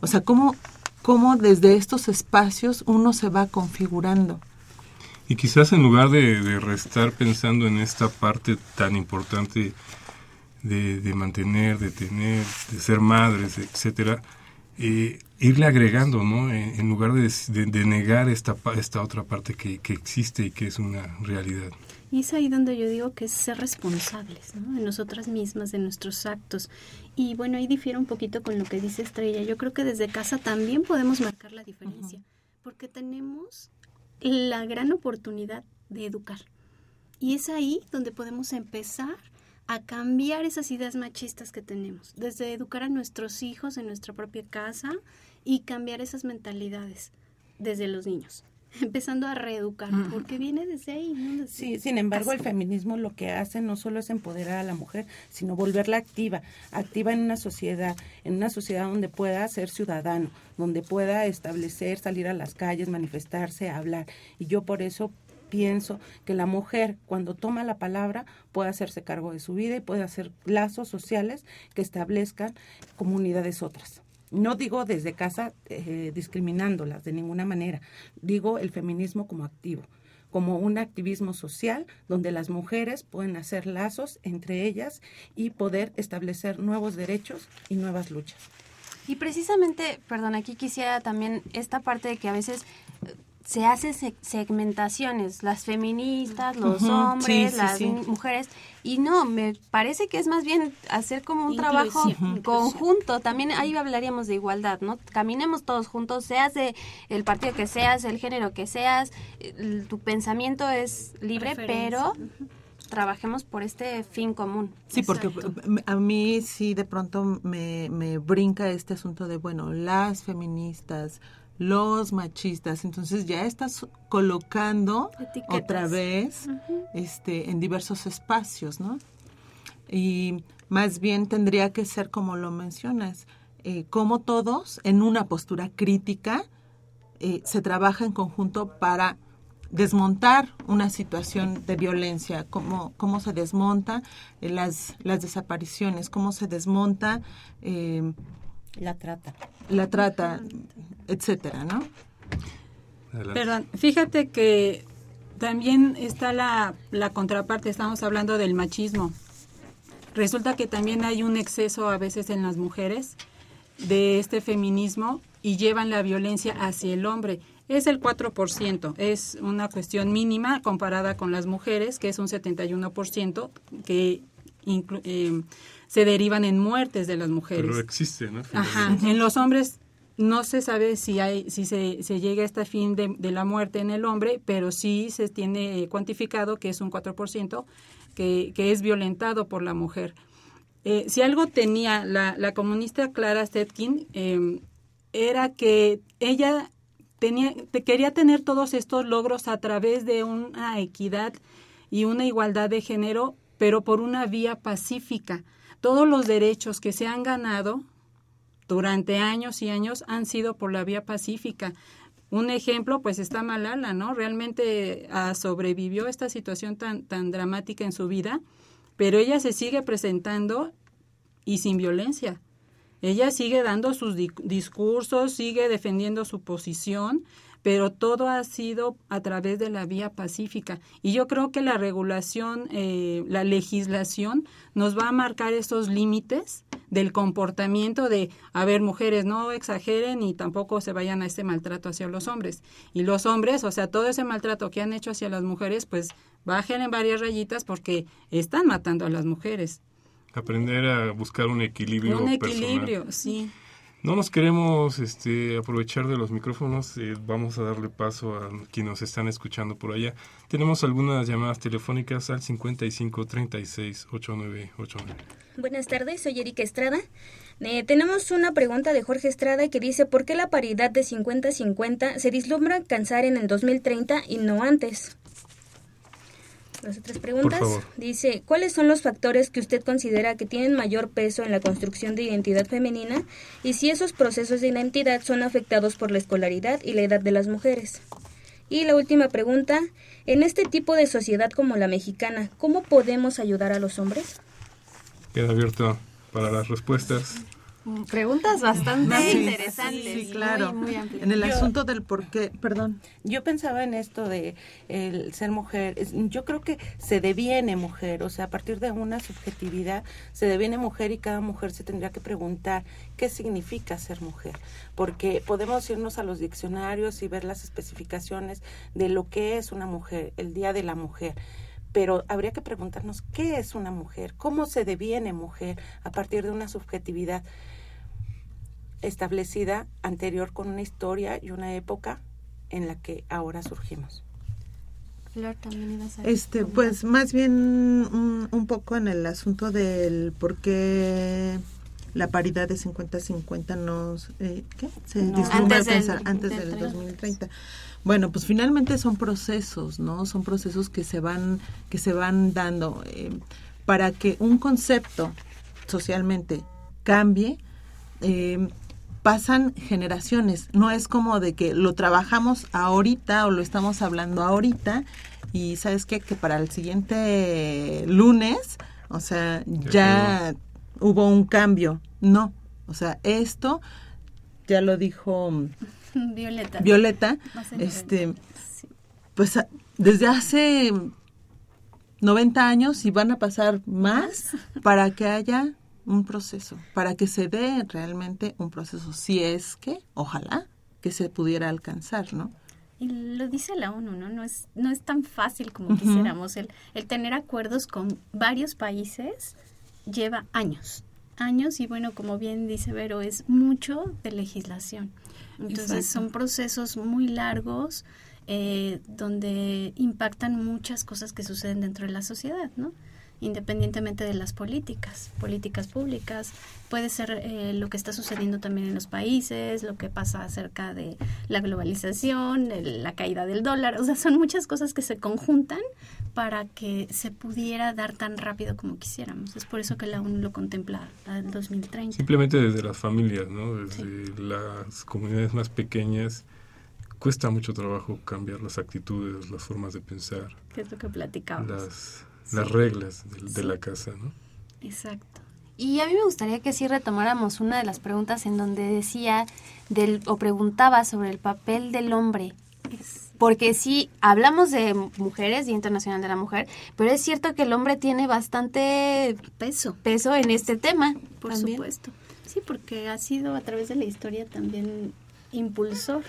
O sea, cómo, cómo desde estos espacios uno se va configurando. Y quizás en lugar de, de restar pensando en esta parte tan importante de, de mantener, de tener, de ser madres, etcétera, eh, irle agregando, ¿no? En, en lugar de, de, de, negar esta, esta otra parte que, que, existe y que es una realidad. Y es ahí donde yo digo que es ser responsables, ¿no? De nosotras mismas, de nuestros actos. Y bueno, ahí difiere un poquito con lo que dice Estrella. Yo creo que desde casa también podemos marcar la diferencia, uh -huh. porque tenemos la gran oportunidad de educar. Y es ahí donde podemos empezar a cambiar esas ideas machistas que tenemos, desde educar a nuestros hijos en nuestra propia casa y cambiar esas mentalidades desde los niños, empezando a reeducar, porque viene desde ahí. ¿no? Desde sí, sin embargo, casa. el feminismo lo que hace no solo es empoderar a la mujer, sino volverla activa, activa en una sociedad, en una sociedad donde pueda ser ciudadano, donde pueda establecer, salir a las calles, manifestarse, hablar. Y yo por eso pienso que la mujer cuando toma la palabra puede hacerse cargo de su vida y puede hacer lazos sociales que establezcan comunidades otras. No digo desde casa eh, discriminándolas de ninguna manera, digo el feminismo como activo como un activismo social donde las mujeres pueden hacer lazos entre ellas y poder establecer nuevos derechos y nuevas luchas. Y precisamente, perdón, aquí quisiera también esta parte de que a veces se hacen segmentaciones, las feministas, los uh -huh, hombres, sí, las sí, sí. mujeres, y no, me parece que es más bien hacer como un Inclusión. trabajo conjunto, también ahí hablaríamos de igualdad, ¿no? Caminemos todos juntos, seas de el partido que seas, el género que seas, tu pensamiento es libre, pero uh -huh trabajemos por este fin común. Sí, porque a mí sí de pronto me, me brinca este asunto de, bueno, las feministas, los machistas. Entonces ya estás colocando Etiquetas. otra vez uh -huh. este, en diversos espacios, ¿no? Y más bien tendría que ser como lo mencionas, eh, como todos en una postura crítica eh, se trabaja en conjunto para desmontar una situación de violencia, cómo, cómo se desmonta eh, las, las desapariciones, cómo se desmonta la trata. La trata, etcétera, ¿no? Perdón, fíjate que también está la, la contraparte, estamos hablando del machismo. Resulta que también hay un exceso a veces en las mujeres de este feminismo y llevan la violencia hacia el hombre. es el 4%. Es una cuestión mínima comparada con las mujeres, que es un 71%, que inclu- eh, se derivan en muertes de las mujeres. Pero existe, ¿no? Ajá. En los hombres no se sabe si hay si se, se llega a este fin de, de la muerte en el hombre, pero sí se tiene eh, cuantificado que es un 4% que, que es violentado por la mujer. Eh, si algo tenía la, la comunista Clara Zetkin, eh, era que ella tenía, te- quería tener todos estos logros a través de una equidad y una igualdad de género, pero por una vía pacífica. Todos los derechos que se han ganado durante años y años han sido por la vía pacífica. Un ejemplo, pues está Malala, ¿no? Realmente ah, sobrevivió esta situación tan, tan dramática en su vida, pero ella se sigue presentando y sin violencia. Ella sigue dando sus di- discursos, sigue defendiendo su posición, pero todo ha sido a través de la vía pacífica. Y yo creo que la regulación, eh, la legislación nos va a marcar esos límites del comportamiento de, a ver, mujeres, no exageren y tampoco se vayan a este maltrato hacia los hombres. Y los hombres, o sea, todo ese maltrato que han hecho hacia las mujeres, pues bajen en varias rayitas porque están matando a las mujeres. Aprender a buscar un equilibrio Un personal. equilibrio, sí. No nos queremos este, aprovechar de los micrófonos, eh, vamos a darle paso a quienes nos están escuchando por allá. Tenemos algunas llamadas telefónicas al 55 36 8989. Buenas tardes, soy Erika Estrada. Eh, tenemos una pregunta de Jorge Estrada que dice ¿por qué la paridad de 50-50 se vislumbra alcanzar en el 2030 y no antes? Las otras preguntas. favor. Dice, ¿cuáles son los factores que usted considera que tienen mayor peso en la construcción de identidad femenina y si esos procesos de identidad son afectados por la escolaridad y la edad de las mujeres? Y la última pregunta, en este tipo de sociedad como la mexicana, ¿cómo podemos ayudar a los hombres? Queda abierto para las respuestas. Preguntas bastante Sí, interesantes. Sí, claro. muy- muy amplias. en el Yo- asunto del por qué, perdón. Yo pensaba en esto de el ser mujer. Yo creo que se deviene mujer, o sea, a partir de una subjetividad se deviene mujer y cada mujer se tendría que preguntar qué significa ser mujer, porque podemos irnos a los diccionarios y ver las especificaciones de lo que es una mujer, el día de la mujer. Pero habría que preguntarnos qué es una mujer, cómo se deviene mujer a partir de una subjetividad establecida anterior con una historia y una época en la que ahora surgimos. Flor, también ibas a Este, pues más bien un, un poco en el asunto del por qué la paridad de 50-50 nos, eh, ¿qué? Se No. Antes del- antes del del 30. 2030. Bueno, pues finalmente son procesos, ¿no? Son procesos que se van que se van dando eh, para que un concepto socialmente cambie. eh, pasan generaciones, no es como de que lo trabajamos ahorita o lo estamos hablando ahorita. Y sabes qué? que para el siguiente lunes, o sea, ya hubo un cambio. No, o sea, esto ya lo dijo Violeta. Violeta, este, pues a- desde hace 90 años y van a pasar más. para que haya un proceso, para que se dé realmente un proceso, si es que, ojalá, que se pudiera alcanzar, ¿no? Y lo dice la ONU, ¿no? No es, no es tan fácil como quisiéramos. El, el tener acuerdos con varios países lleva años. Años y bueno, como bien dice Vero, es mucho de legislación. Entonces Exacto. son procesos muy largos eh, donde impactan muchas cosas que suceden dentro de la sociedad, ¿no? Independientemente de las políticas, políticas públicas, puede ser eh, lo que está sucediendo también en los países, lo que pasa acerca de la globalización, el- la caída del dólar, o sea, son muchas cosas que se conjuntan para que se pudiera dar tan rápido como quisiéramos. Es por eso que la ONU lo contempla al 2030. Simplemente desde las familias, ¿no? Desde las comunidades más pequeñas cuesta mucho trabajo cambiar las actitudes, las formas de pensar, que es lo que platicábamos. las, las reglas de, de la casa, ¿no? Exacto. Y a mí me gustaría que sí retomáramos una de las preguntas en donde decía del o preguntaba sobre el papel del hombre. Porque sí, hablamos de mujeres, Día Internacional de la Mujer, pero es cierto que el hombre tiene bastante peso, peso en este tema. Por también. supuesto. Sí, porque ha sido a través de la historia también impulsor.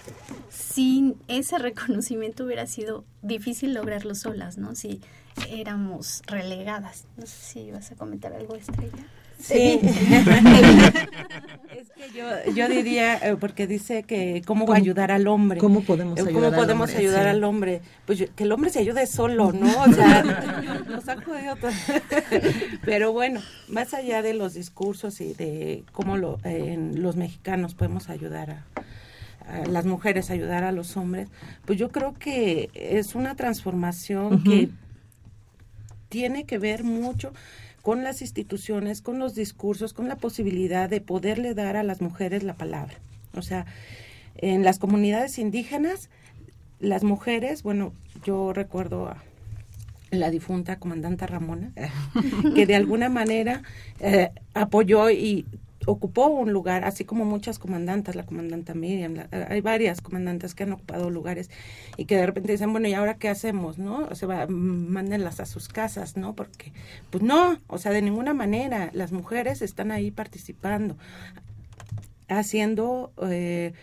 Sin ese reconocimiento hubiera sido difícil lograrlo solas, ¿no? Si éramos relegadas. No sé si vas a comentar algo, Estrella. Sí. es que yo, yo diría, eh, porque dice que cómo, ¿Cómo? ayudar al hombre. ¿Cómo podemos Eh, ayudar ¿Cómo al podemos hombre? ayudar Sí. al hombre? Pues yo- que el hombre se ayude solo, ¿no? O sea, nos ha jodido todo. Pero bueno, más allá de los discursos y de cómo lo, eh, en los mexicanos podemos ayudar a, a las mujeres, ayudar a los hombres, pues yo creo que es una transformación que tiene que ver mucho con las instituciones, con los discursos, con la posibilidad de poderle dar a las mujeres la palabra. O sea, en las comunidades indígenas, las mujeres, bueno, yo recuerdo a la difunta comandante Ramona, que de alguna manera eh, apoyó y ocupó un lugar, así como muchas comandantas, la comandanta Miriam, la- hay varias comandantes que han ocupado lugares y que de repente dicen, bueno, ¿y ahora qué hacemos? ¿No? O sea, mándenlas a sus casas, ¿no? Porque, pues no, o sea, de ninguna manera, las mujeres están ahí participando, haciendo... eh,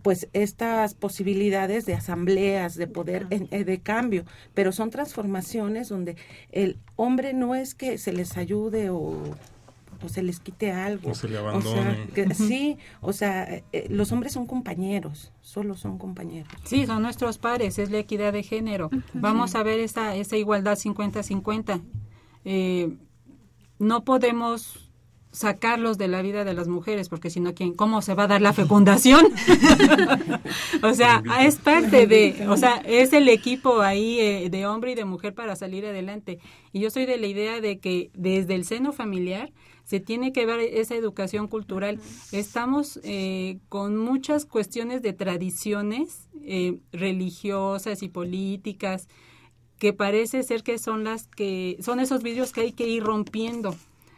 pues estas posibilidades de asambleas, de poder, eh, de cambio, pero son transformaciones donde el hombre no es que se les ayude o, o se les quite algo. O se le sea, abandone. que- sí, o sea, eh, los hombres son compañeros, solo son compañeros. Sí, son nuestros pares, es la equidad de género. Vamos a ver esa, esa igualdad 50-50. Eh, no podemos sacarlos de la vida de las mujeres, porque si no, ¿quién, ¿cómo se va a dar la fecundación? o sea, es parte de, o sea, es el equipo ahí eh, de hombre y de mujer para salir adelante. Y yo soy de la idea de que desde el seno familiar se tiene que ver esa educación cultural. Estamos eh, con muchas cuestiones de tradiciones eh, religiosas y políticas que parece ser que son las que son esos vidrios que hay que ir rompiendo.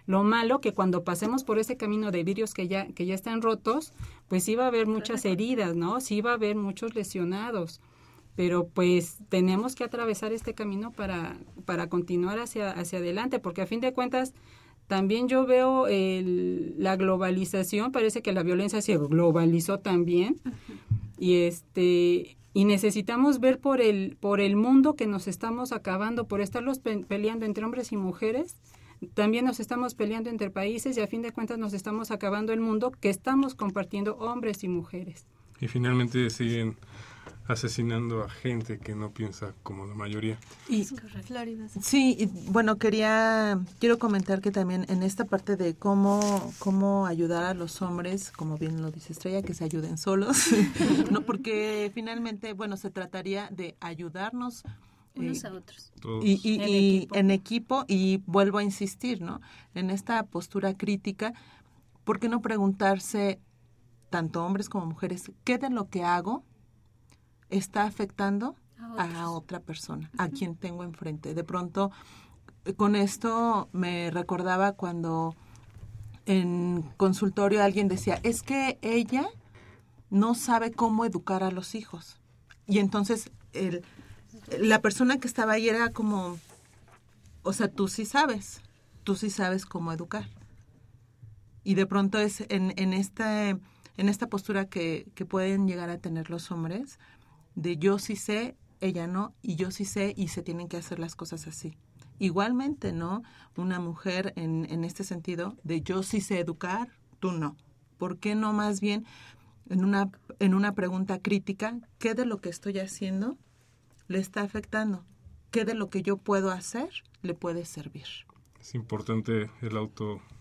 Lo malo que cuando pasemos por ese camino de vidrios que ya que ya están rotos, pues sí va a haber muchas heridas, ¿no? Sí va a haber muchos lesionados. Pero pues tenemos que atravesar este camino para para continuar hacia hacia adelante, porque a fin de cuentas también yo veo el- la globalización, parece que la violencia se globalizó también. Y este y necesitamos ver por el por el mundo que nos estamos acabando por estarlos pe- peleando entre hombres y mujeres. También nos estamos peleando entre países y a fin de cuentas nos estamos acabando el mundo que estamos compartiendo hombres y mujeres. Y finalmente siguen asesinando a gente que no piensa como la mayoría. Y. Sí, y, bueno, quería, quiero comentar que también en esta parte de cómo, cómo ayudar a los hombres, como bien lo dice Estrella, que se ayuden solos, no, porque finalmente, bueno, se trataría de ayudarnos Unos eh, a otros. y, y- En y equipo. en equipo y vuelvo a insistir, ¿no? En esta postura crítica, ¿por qué no preguntarse tanto hombres como mujeres qué de lo que hago está afectando a, otra persona, a quien tengo enfrente? De pronto, con esto me recordaba cuando en consultorio alguien decía, es que ella no sabe cómo educar a los hijos. Y entonces el, la persona que estaba ahí era como, o sea, tú sí sabes, tú sí sabes cómo educar. Y de pronto es en, en, esta, en esta postura que, que pueden llegar a tener los hombres, de yo sí sé, ella no, y yo sí sé, y se tienen que hacer las cosas así. Igualmente, ¿no? Una mujer en, en este sentido de yo sí sé educar, tú no. ¿Por qué no más bien en una, en una pregunta crítica, qué de lo que estoy haciendo le está afectando? ¿Qué de lo que yo puedo hacer le puede servir? Es importante el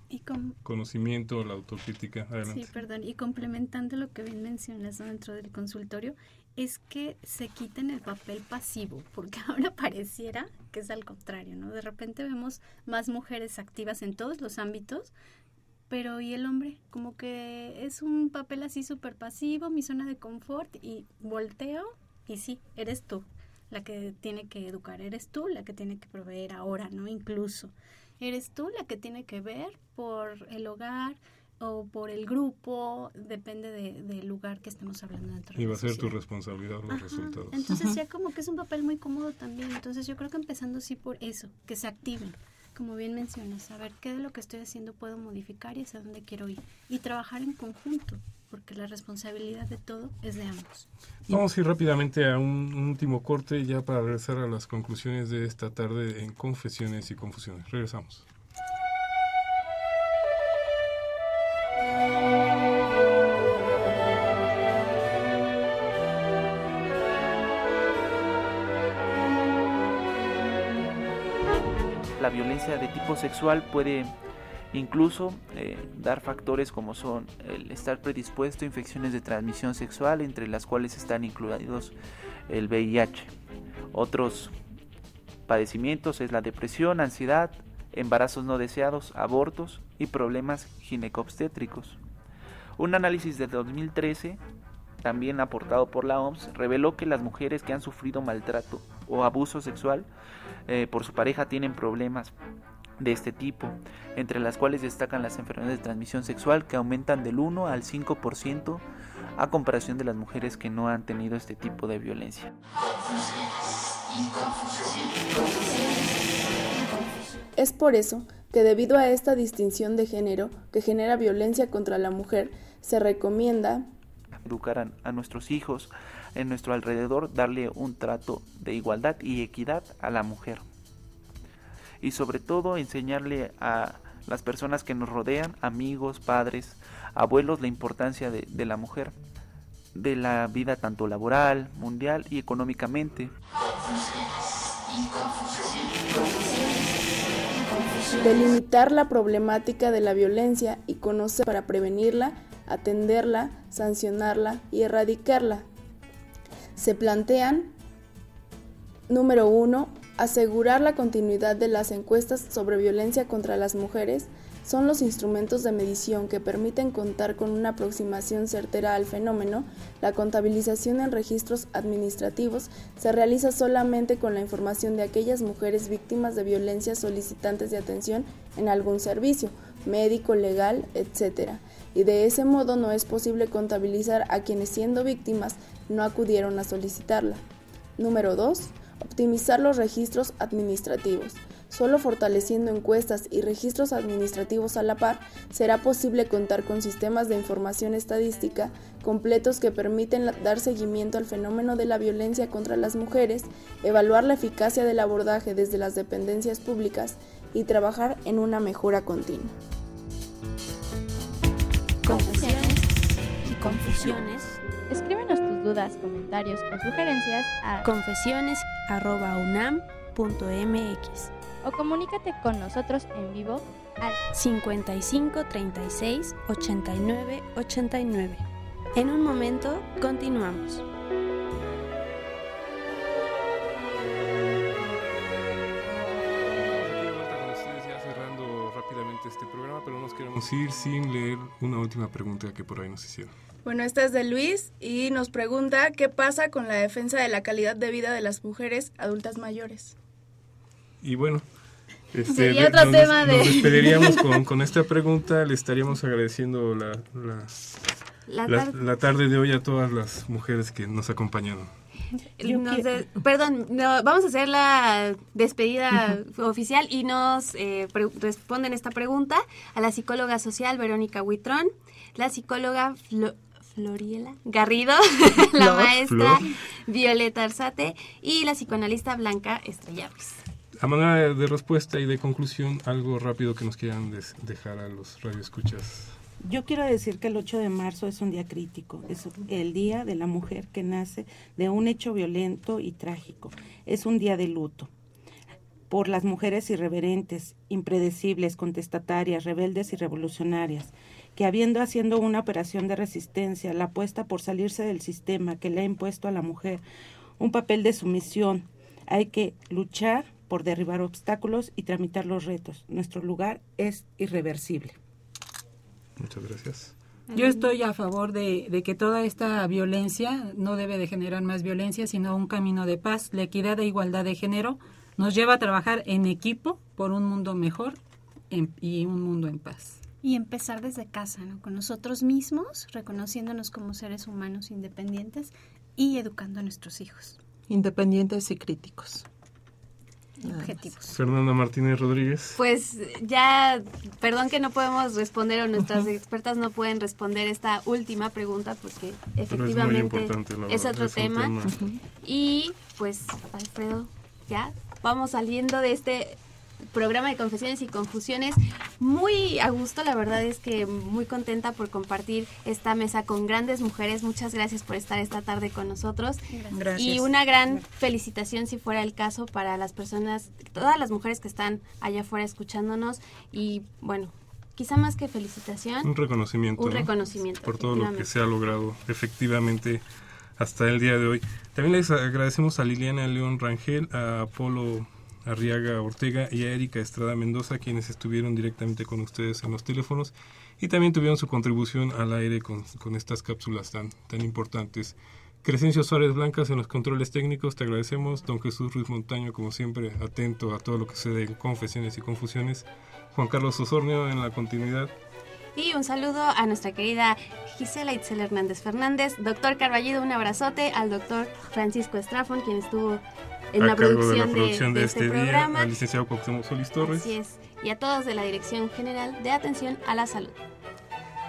Y com- autoconocimiento, la autocrítica. Adelante. Sí, perdón. Y complementando lo que bien mencionas ¿no? dentro del consultorio, es que se quiten el papel pasivo, porque ahora pareciera que es al contrario, ¿no? De repente vemos más mujeres activas en todos los ámbitos, pero ¿y el hombre? Como que es un papel así súper pasivo, mi zona de confort, y volteo y sí, eres tú la que tiene que educar, eres tú la que tiene que proveer ahora, ¿no? Incluso, eres tú la que tiene que ver por el hogar o por el grupo, depende de- del lugar que estemos hablando dentro de Y va a ser tu responsabilidad los Ajá, resultados. Entonces ya como que es un papel muy cómodo también. Entonces yo creo que empezando sí por eso, que se activen, como bien mencionas, saber qué de lo que estoy haciendo puedo modificar y hacia dónde quiero ir. Y trabajar en conjunto, porque la responsabilidad de todo es de ambos. Vamos a ir rápidamente a un, un último corte ya para regresar a las conclusiones de esta tarde en Confesiones y Confusiones. Regresamos. La violencia de tipo sexual puede incluso eh, dar factores como son el estar predispuesto a infecciones de transmisión sexual, entre las cuales están incluidos el VIH. Otros padecimientos es la depresión, ansiedad, embarazos no deseados, abortos y problemas ginecobstétricos. Un análisis de 2013, también aportado por la OMS, reveló que las mujeres que han sufrido maltrato o abuso sexual eh, por su pareja tienen problemas de este tipo, entre las cuales destacan las enfermedades de transmisión sexual que aumentan del 1 al 5% a comparación de las mujeres que no han tenido este tipo de violencia. Es por eso que debido a esta distinción de género que genera violencia contra la mujer, se recomienda educar a, a nuestros hijos en nuestro alrededor, darle un trato de igualdad y equidad a la mujer. Y sobre todo enseñarle a las personas que nos rodean, amigos, padres, abuelos, la importancia de, la mujer, de la vida tanto laboral, mundial y económicamente. delimitar la problemática de la violencia y conocer para prevenirla, atenderla, sancionarla y erradicarla. Se plantean, número uno, asegurar la continuidad de las encuestas sobre violencia contra las mujeres son los instrumentos de medición que permiten contar con una aproximación certera al fenómeno. La contabilización en registros administrativos se realiza solamente con la información de aquellas mujeres víctimas de violencia solicitantes de atención en algún servicio, médico, legal, etc. Y de ese modo no es posible contabilizar a quienes siendo víctimas no acudieron a solicitarla. Número 2. Optimizar los registros administrativos. Solo fortaleciendo encuestas y registros administrativos a la par será posible contar con sistemas de información estadística completos que permiten dar seguimiento al fenómeno de la violencia contra las mujeres, evaluar la eficacia del abordaje desde las dependencias públicas y trabajar en una mejora continua. Confesiones y confusiones. Escríbenos tus dudas, comentarios o sugerencias a confesiones.unam.mx o comunícate con nosotros en vivo al 55 36 89 89. En un momento continuamos. Queremos ir sin leer una última pregunta que por ahí nos hicieron. Bueno, esta es de Luis y nos pregunta qué pasa con la defensa de la calidad de vida de las mujeres adultas mayores. Y bueno, este, Sería otro nos, tema de- nos despediríamos con, con esta pregunta. Le estaríamos agradeciendo la, la, La la- tar- la tarde de hoy a todas las mujeres que nos acompañaron. Nos de- perdón, no, vamos a hacer la despedida oficial y nos eh, responden esta pregunta a la psicóloga social Verónica Huitrón, la psicóloga Flo- Floriela Garrido, la Flor, maestra Flor. Violeta Arzate y la psicoanalista Blanca Estrella Ruiz. A manera de, respuesta y de conclusión, algo rápido que nos quieran dejar a los radioescuchas. Yo quiero decir que el 8 de marzo es un día crítico, es el día de la mujer que nace de un hecho violento y trágico. Es un día de luto por las mujeres irreverentes, impredecibles, contestatarias, rebeldes y revolucionarias, que habiendo haciendo una operación de resistencia, la apuesta por salirse del sistema que le ha impuesto a la mujer un papel de sumisión, hay que luchar por derribar obstáculos y tramitar los retos. Nuestro lugar es irreversible. Muchas gracias. Yo estoy a favor de, de que toda esta violencia no debe de generar más violencia, sino un camino de paz. La equidad e igualdad de género nos lleva a trabajar en equipo por un mundo mejor en- y un mundo en paz. Y empezar desde casa, ¿no? Con nosotros mismos, reconociéndonos como seres humanos independientes y educando a nuestros hijos. Independientes y críticos. Objetivos. Fernanda Martínez Rodríguez. Pues ya, perdón que no podemos responder o nuestras expertas no pueden responder esta última pregunta porque efectivamente es, otro tema. Y pues, Alfredo, ya vamos saliendo de este programa de confesiones y confusiones. Muy a gusto, la verdad es que muy contenta por compartir esta mesa con grandes mujeres. Muchas gracias por estar esta tarde con nosotros. Gracias. Y una gran felicitación, si fuera el caso, para las personas, todas las mujeres que están allá afuera escuchándonos. Y bueno, quizá más que felicitación. Un reconocimiento. Un ¿no? reconocimiento. Por todo lo que se ha logrado efectivamente hasta el día de hoy. También les agradecemos a Liliana León Rangel, a Apolo Arriaga Ortega y a Erika Estrada Mendoza, quienes estuvieron directamente con ustedes en los teléfonos y también tuvieron su contribución al aire con, estas cápsulas tan, tan importantes. Crescencio Suárez Blancas en los controles técnicos, te agradecemos. Don Jesús Ruiz Montaño, como siempre, atento a todo lo que se en confesiones y confusiones. Juan Carlos Osornio en la continuidad. Y un saludo a nuestra querida Gisela Itzel Hernández Fernández. Doctor Carballido, un abrazote. Al doctor Francisco Estrafón, quien estuvo en a la cargo producción, de la producción de, de este, este día, programa. al licenciado Cuauhtémoc Solís Torres. Así es. Y a todos de la Dirección General de Atención a la Salud.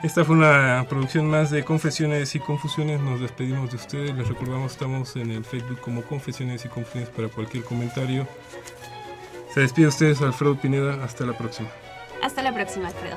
Esta fue una producción más de Confesiones y Confusiones. Nos despedimos de ustedes. Les recordamos, estamos en el Facebook como Confesiones y Confusiones para cualquier comentario. Se despide de ustedes Alfredo Pineda. Hasta la próxima. Hasta la próxima, Alfredo.